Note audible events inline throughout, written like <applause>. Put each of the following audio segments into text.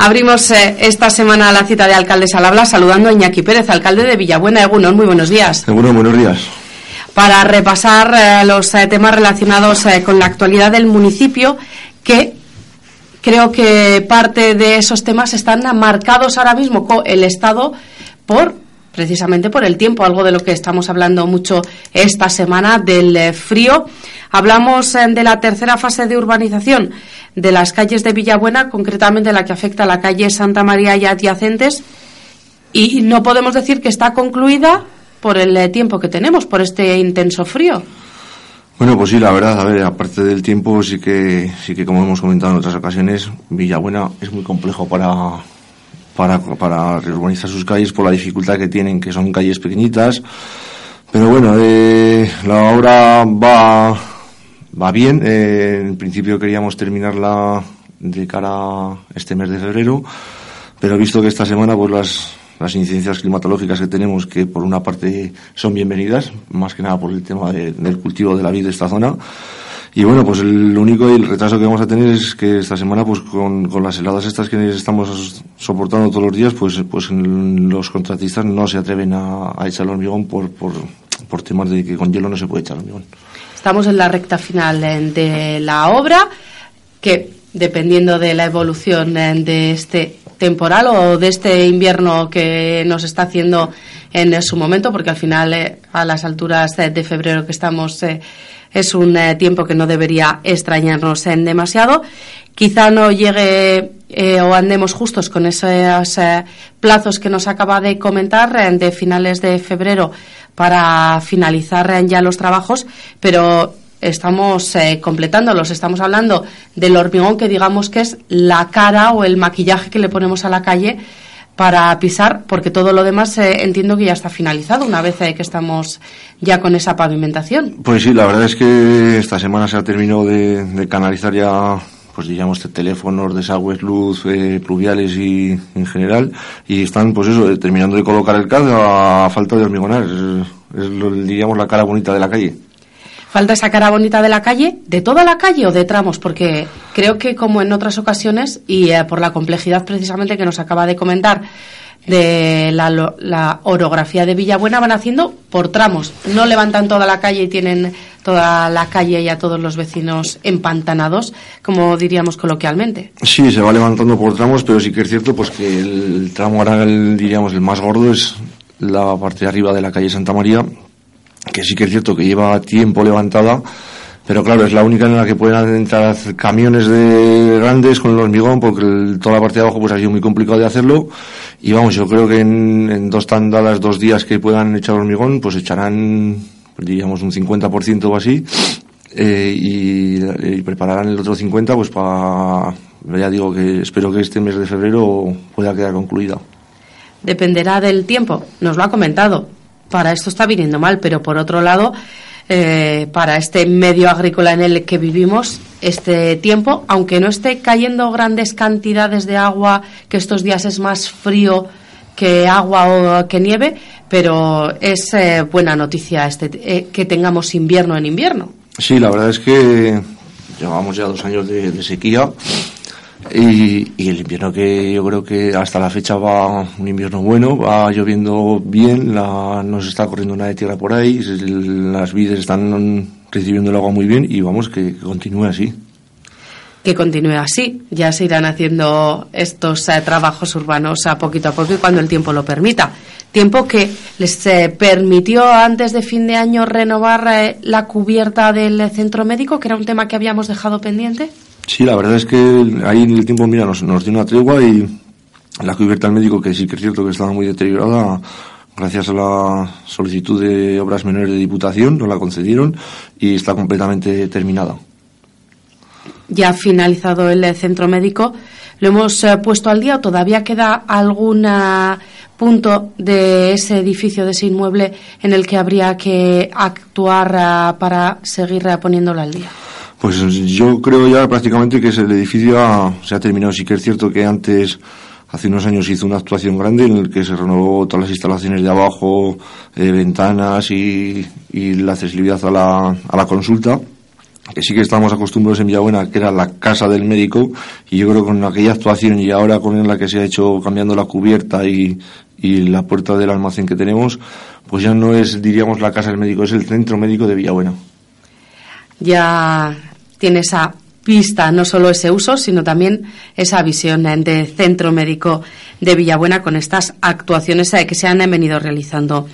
Abrimos eh, esta semana la cita de alcaldes al habla saludando a Iñaki Pérez, alcalde de Villabuena, Egunon. Muy buenos días. Egunon, buenos días. Para repasar eh, los eh, temas relacionados con la actualidad del municipio, que creo que parte de esos temas están marcados ahora mismo con el Estado por precisamente por el tiempo, algo de lo que estamos hablando mucho esta semana del frío. Hablamos de la tercera fase de urbanización de las calles de Villabuena, concretamente la que afecta a la calle Santa María y adyacentes, y no podemos decir que está concluida por el eh, tiempo que tenemos, por este intenso frío. Bueno, pues sí, la verdad, a ver, aparte del tiempo, sí que, sí que como hemos comentado en otras ocasiones, Villabuena es muy complejo para, para, para reurbanizar sus calles por la dificultad que tienen, que son calles pequeñitas. Pero bueno, eh, la obra va va bien. Eh, en principio queríamos terminarla de cara a este mes de febrero, pero visto que esta semana pues las, las incidencias climatológicas que tenemos, que por una parte son bienvenidas, más que nada por el tema del cultivo de la vid de esta zona. Y bueno, pues el único el retraso que vamos a tener es que esta semana, pues con, con las heladas estas que estamos soportando todos los días, pues, pues los contratistas no se atreven a, echar el hormigón por, por, por temas de que con hielo no se puede echar hormigón. Estamos en la recta final eh, de la obra, que dependiendo de la evolución eh, de este temporal o de este invierno que nos está haciendo en su momento, porque al final, eh, a las alturas de febrero que estamos, es un tiempo que no debería extrañarnos en demasiado. Quizá no llegue o andemos justos con esos plazos que nos acaba de comentar de finales de febrero para finalizar ya los trabajos, pero estamos eh, completándolos. Estamos hablando del hormigón que digamos que es la cara o el maquillaje que le ponemos a la calle para pisar, porque todo lo demás eh, entiendo que ya está finalizado una vez eh, que estamos ya con esa pavimentación. Pues sí, la verdad es que esta semana se ha terminado de, canalizar ya pues digamos teléfonos, desagües, luz, pluviales y en general y están pues eso terminando de colocar el CAD a falta de hormigonar es lo, diríamos la cara bonita de la calle. Falta esa cara bonita de la calle, de toda la calle o de tramos, porque creo que como en otras ocasiones y eh, por la complejidad precisamente que nos acaba de comentar de la, orografía de Villabuena van haciendo por tramos. No levantan toda la calle y tienen toda la calle y a todos los vecinos empantanados, como diríamos coloquialmente. Sí, se va levantando por tramos, pero sí que es cierto pues que el tramo ahora, diríamos, el más gordo es la parte de arriba de la calle Santa María, que sí que es cierto que lleva tiempo levantada, pero claro, es la única en la que pueden entrar camiones de grandes con el hormigón, porque toda la parte de abajo pues ha sido muy complicado de hacerlo. Y vamos, yo creo que en, dos tandadas, dos días que puedan echar hormigón, pues echarán, diríamos, un 50% o así. Eh, y, y, prepararán el otro 50 pues para ya digo que espero que este mes de febrero pueda quedar concluida dependerá del tiempo. Nos lo ha comentado. Para esto está viniendo mal, pero por otro lado, eh, para este medio agrícola en el que vivimos, este tiempo, aunque no esté cayendo grandes cantidades de agua, que estos días es más frío que agua o que nieve, pero es eh, buena noticia este, eh, que tengamos invierno en invierno. Sí, la verdad es que llevamos ya dos años de sequía y, el invierno que yo creo que hasta la fecha va un invierno bueno, va lloviendo bien, la, no se está corriendo nada de tierra por ahí, las vides están recibiendo el agua muy bien y vamos, que, continúe así. Que continúe así, ya se irán haciendo estos eh, trabajos urbanos a poquito a poco y cuando el tiempo lo permita. Tiempo que les eh, permitió antes de fin de año renovar eh, la cubierta del centro médico, que era un tema que habíamos dejado pendiente. Sí, la verdad es que ahí en el tiempo, mira, nos, nos dio una tregua y la cubierta del médico, que sí que es cierto que estaba muy deteriorada, gracias a la solicitud de obras menores de diputación, nos la concedieron y está completamente terminada. Ya ha finalizado el centro médico, ¿lo hemos eh, puesto al día o todavía queda algún punto de ese edificio, de ese inmueble, en el que habría que actuar eh, para seguir eh, poniéndolo al día? Pues yo creo ya prácticamente que el edificio se ha terminado. Sí que es cierto que antes, hace unos años, hizo una actuación grande en el que se renovó todas las instalaciones de abajo, eh, ventanas y, la accesibilidad a la, a la consulta. que sí que estamos acostumbrados en Villabuena, que era la casa del médico, y yo creo que con aquella actuación y ahora con la que se ha hecho cambiando la cubierta y, y la puerta del almacén que tenemos, pues ya no es, diríamos, la casa del médico, es el centro médico de Villabuena. Ya tiene esa pista, no solo ese uso, sino también esa visión de centro médico de Villabuena con estas actuaciones que se han venido realizando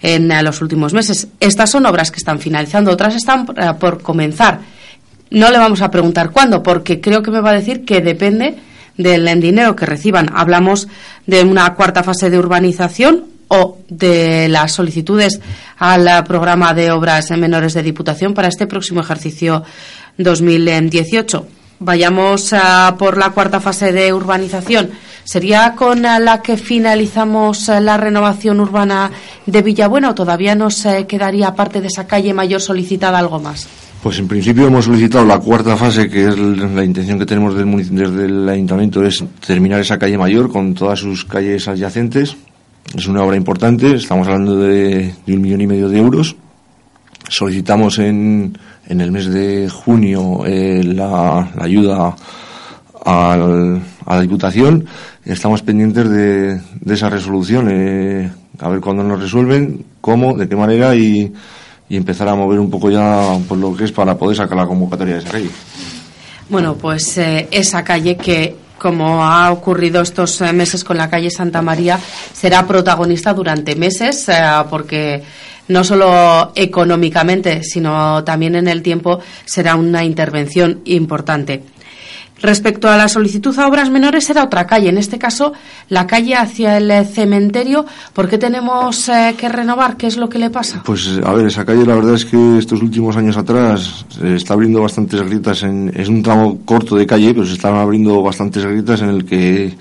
en eh, los últimos meses. Estas son obras que están finalizando, otras están eh, por comenzar. No le vamos a preguntar cuándo, porque creo que me va a decir que depende del dinero que reciban. Hablamos de una cuarta fase de urbanización o de las solicitudes al programa de obras menores de Diputación para este próximo ejercicio 2018. Vayamos a por la cuarta fase de urbanización. ¿Sería con la que finalizamos la renovación urbana de Villabuena o todavía nos quedaría parte de esa calle mayor solicitada algo más? Pues en principio hemos solicitado la cuarta fase, que es la intención que tenemos desde el ayuntamiento, es terminar esa calle mayor con todas sus calles adyacentes. Es una obra importante, estamos hablando de, un millón y medio de euros. Solicitamos en, en el mes de junio eh, la, ayuda a la Diputación. Estamos pendientes de, de esa resolución, eh, a ver cuándo nos resuelven, cómo, de qué manera y, y empezar a mover un poco ya por lo que es para poder sacar la convocatoria de esa calle. Bueno, pues eh, esa calle que como ha ocurrido estos meses con la calle Santa María, será protagonista durante meses, porque no solo económicamente, sino también en el tiempo será una intervención importante. Respecto a la solicitud a obras menores será otra calle, en este caso la calle hacia el cementerio. ¿Por qué tenemos eh, que renovar? ¿Qué es lo que le pasa? Pues a ver, esa calle la verdad es que estos últimos años atrás se está abriendo bastantes grietas. En, es un tramo corto de calle, pero se están abriendo bastantes grietas en el que,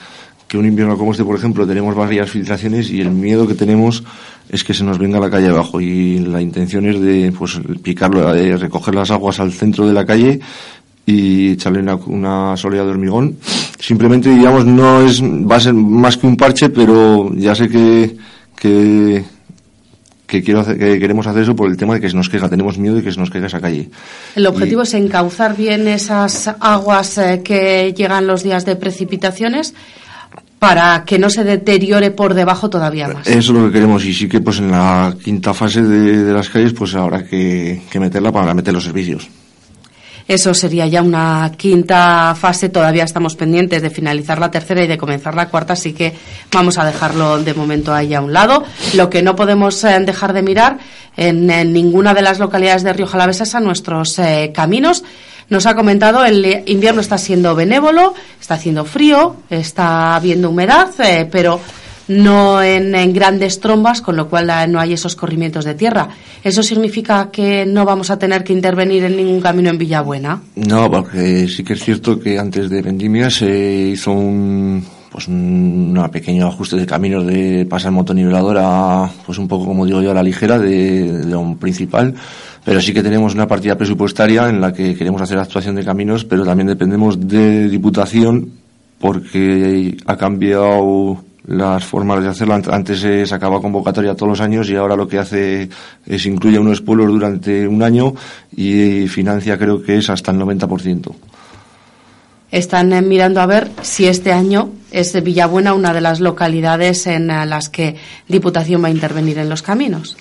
que un invierno como este, por ejemplo, tenemos varias filtraciones y el miedo que tenemos es que se nos venga la calle abajo y la intención es de pues picarlo, de recoger las aguas al centro de la calle y echarle una, una de hormigón. Simplemente, digamos, no es, va a ser más que un parche, pero ya sé que, que, que, quiero que queremos hacer eso por el tema de que se nos caiga, tenemos miedo de que se nos caiga esa calle. El objetivo es encauzar bien esas aguas eh, que llegan los días de precipitaciones para que no se deteriore por debajo todavía más. Eso es lo que queremos y sí que pues en la quinta fase de, de las calles pues habrá que, que meterla para meter los servicios. Eso sería ya una quinta fase. Todavía estamos pendientes de finalizar la tercera y de comenzar la cuarta, así que vamos a dejarlo de momento ahí a un lado. Lo que no podemos eh, dejar de mirar en, ninguna de las localidades de Río Jalavesa es a nuestros eh, caminos. Nos ha comentado el invierno está siendo benévolo, está haciendo frío, está habiendo humedad, eh, pero no en, grandes trombas, con lo cual no hay esos corrimientos de tierra. ¿Eso significa que no vamos a tener que intervenir en ningún camino en Villabuena? No, porque sí que es cierto que antes de vendimia se hizo un pues un pequeño ajuste de caminos de pasar motonivelador a pues un poco como digo yo a la ligera de, de un principal pero sí que tenemos una partida presupuestaria en la que queremos hacer actuación de caminos pero también dependemos de diputación porque ha cambiado las formas de hacerlo. Antes se sacaba convocatoria todos los años y ahora lo que hace es incluye a unos pueblos durante un año y financia creo que es hasta el 90%. Están eh, mirando a ver si este año es Villabuena una de las localidades en eh, las que Diputación va a intervenir en los caminos.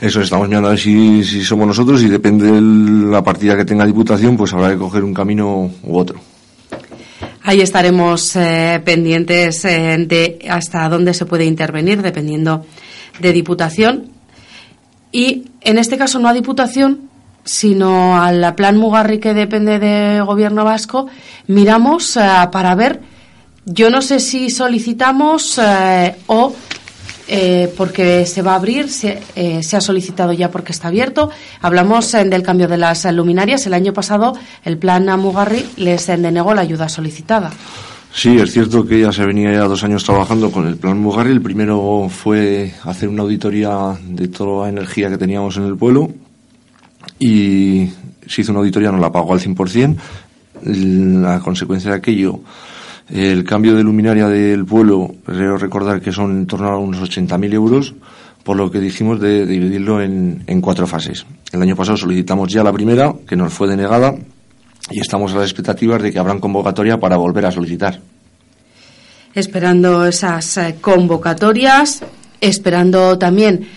Eso estamos mirando a ver si, si somos nosotros y depende de la partida que tenga Diputación, pues habrá que coger un camino u otro. Ahí estaremos eh, pendientes eh, de hasta dónde se puede intervenir, dependiendo de Diputación. Y en este caso no a Diputación, sino al plan Mugarri que depende del Gobierno vasco, miramos eh, para ver, yo no sé si solicitamos o eh, porque se va a abrir, se, eh, se, ha solicitado ya porque está abierto. Hablamos eh, del cambio de las luminarias. El año pasado el plan Amugarri les denegó la ayuda solicitada. Sí, es cierto que ya se venía ya dos años trabajando con el plan Mugarri. El primero fue hacer una auditoría de toda la energía que teníamos en el pueblo y se hizo una auditoría, no la pagó al 100%. La consecuencia de aquello el cambio de luminaria del pueblo, creo recordar que son en torno a unos 80.000 euros, por lo que dijimos de, dividirlo en, en, cuatro fases. El año pasado solicitamos ya la primera, que nos fue denegada, y estamos a las expectativas de que habrán convocatoria para volver a solicitar. Esperando esas eh, convocatorias, esperando también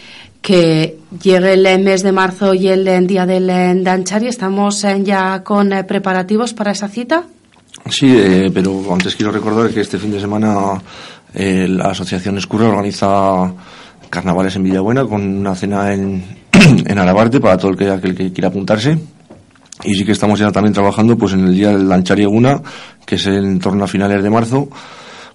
que llegue el mes de marzo y el día del Danchari, ¿estamos ya con eh, preparativos para esa cita? Sí, eh, pero antes quiero recordar que este fin de semana la Asociación Escurra organiza carnavales en Villabuena con una cena en, <clears throat> en Alabarte para todo el que, aquel que quiera apuntarse. Y sí que estamos ya también trabajando pues en el día del Lancharieguna, que es en torno a finales de marzo.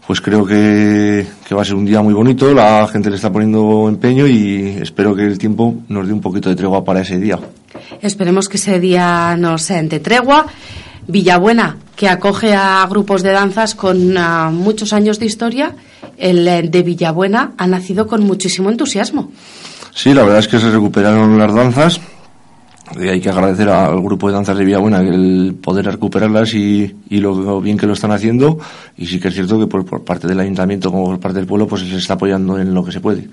Pues creo que, que va a ser un día muy bonito, la gente le está poniendo empeño y espero que el tiempo nos dé un poquito de tregua para ese día. Esperemos que ese día nos de tregua. Villabuena, que acoge a grupos de danzas con uh, muchos años de historia, el eh, de Villabuena ha nacido con muchísimo entusiasmo. Sí, la verdad es que se recuperaron las danzas. Y hay que agradecer al grupo de danzas de Villabuena el poder recuperarlas y, y lo, bien que lo están haciendo. Y sí que es cierto que por, por parte del ayuntamiento como por parte del pueblo pues se está apoyando en lo que se puede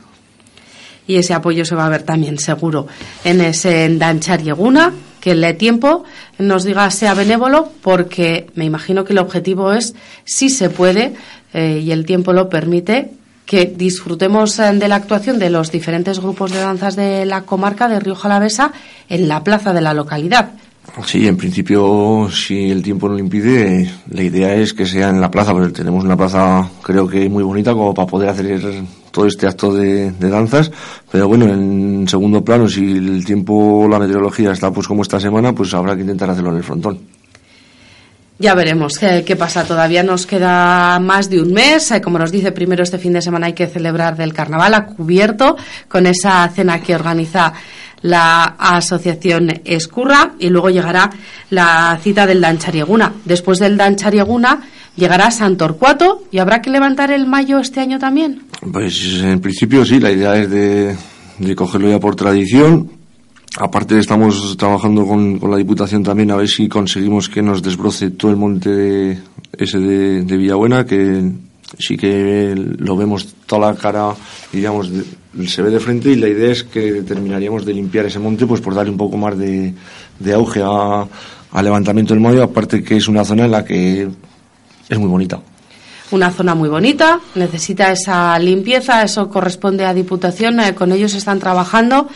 y ese apoyo se va a ver también seguro en ese Dancharieguna, que el tiempo nos diga sea benévolo, porque me imagino que el objetivo es, si se puede eh, y el tiempo lo permite, que disfrutemos eh, de la actuación de los diferentes grupos de danzas de la comarca de Río Jalavesa en la plaza de la localidad. Sí, en principio, si el tiempo no lo impide, la idea es que sea en la plaza, porque tenemos una plaza creo que muy bonita como para poder hacer todo este acto de, danzas, pero bueno, en segundo plano, si el tiempo, la meteorología está pues como esta semana, pues habrá que intentar hacerlo en el frontón. Ya veremos qué, pasa. Todavía nos queda más de un mes. Eh, como nos dice, primero este fin de semana hay que celebrar del carnaval a cubierto con esa cena que organiza la asociación Escurra y luego llegará la cita del Dancharieguna. Después del Dancharieguna llegará Santorcuato y habrá que levantar el mayo este año también. Pues en principio sí, la idea es de, de cogerlo ya por tradición Aparte estamos trabajando con, la Diputación también a ver si conseguimos que nos desbroce todo el monte ese de, Villabuena, que sí que lo vemos toda la cara, digamos, se ve de frente y la idea es que terminaríamos de limpiar ese monte pues por darle un poco más de, auge al levantamiento del mayo, aparte que es una zona en la que es muy bonita. Una zona muy bonita, necesita esa limpieza, eso corresponde a Diputación, eh, con ellos están trabajando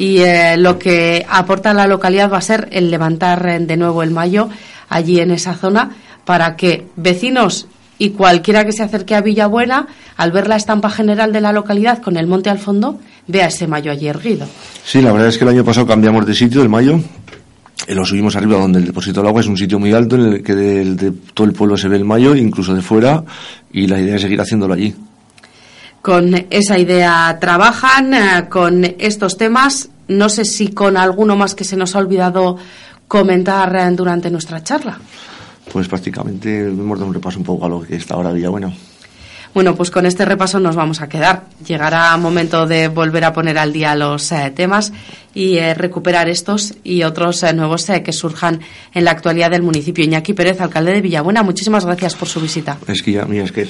y eh, lo que aporta la localidad va a ser el levantar eh, de nuevo el mayo allí en esa zona para que vecinos y cualquiera que se acerque a Villabuena, al ver la estampa general de la localidad con el monte al fondo, vea ese mayo allí erguido. Sí, la verdad es que el año pasado cambiamos de sitio, el mayo, lo subimos arriba donde el depósito del agua es un sitio muy alto en el que de todo el pueblo se ve el mayo, incluso de fuera, y la idea es seguir haciéndolo allí con esa idea trabajan, eh, con estos temas. No sé si con alguno más que se nos ha olvidado comentar eh, durante nuestra charla. Pues prácticamente hemos dado un repaso un poco a lo que está ahora Villabuena. Bueno, pues con este repaso nos vamos a quedar. Llegará momento de volver a poner al día los eh, temas y recuperar estos y otros nuevos que surjan en la actualidad del municipio. Iñaki Pérez, alcalde de Villabuena, muchísimas gracias por su visita. Es que ya, mira, es que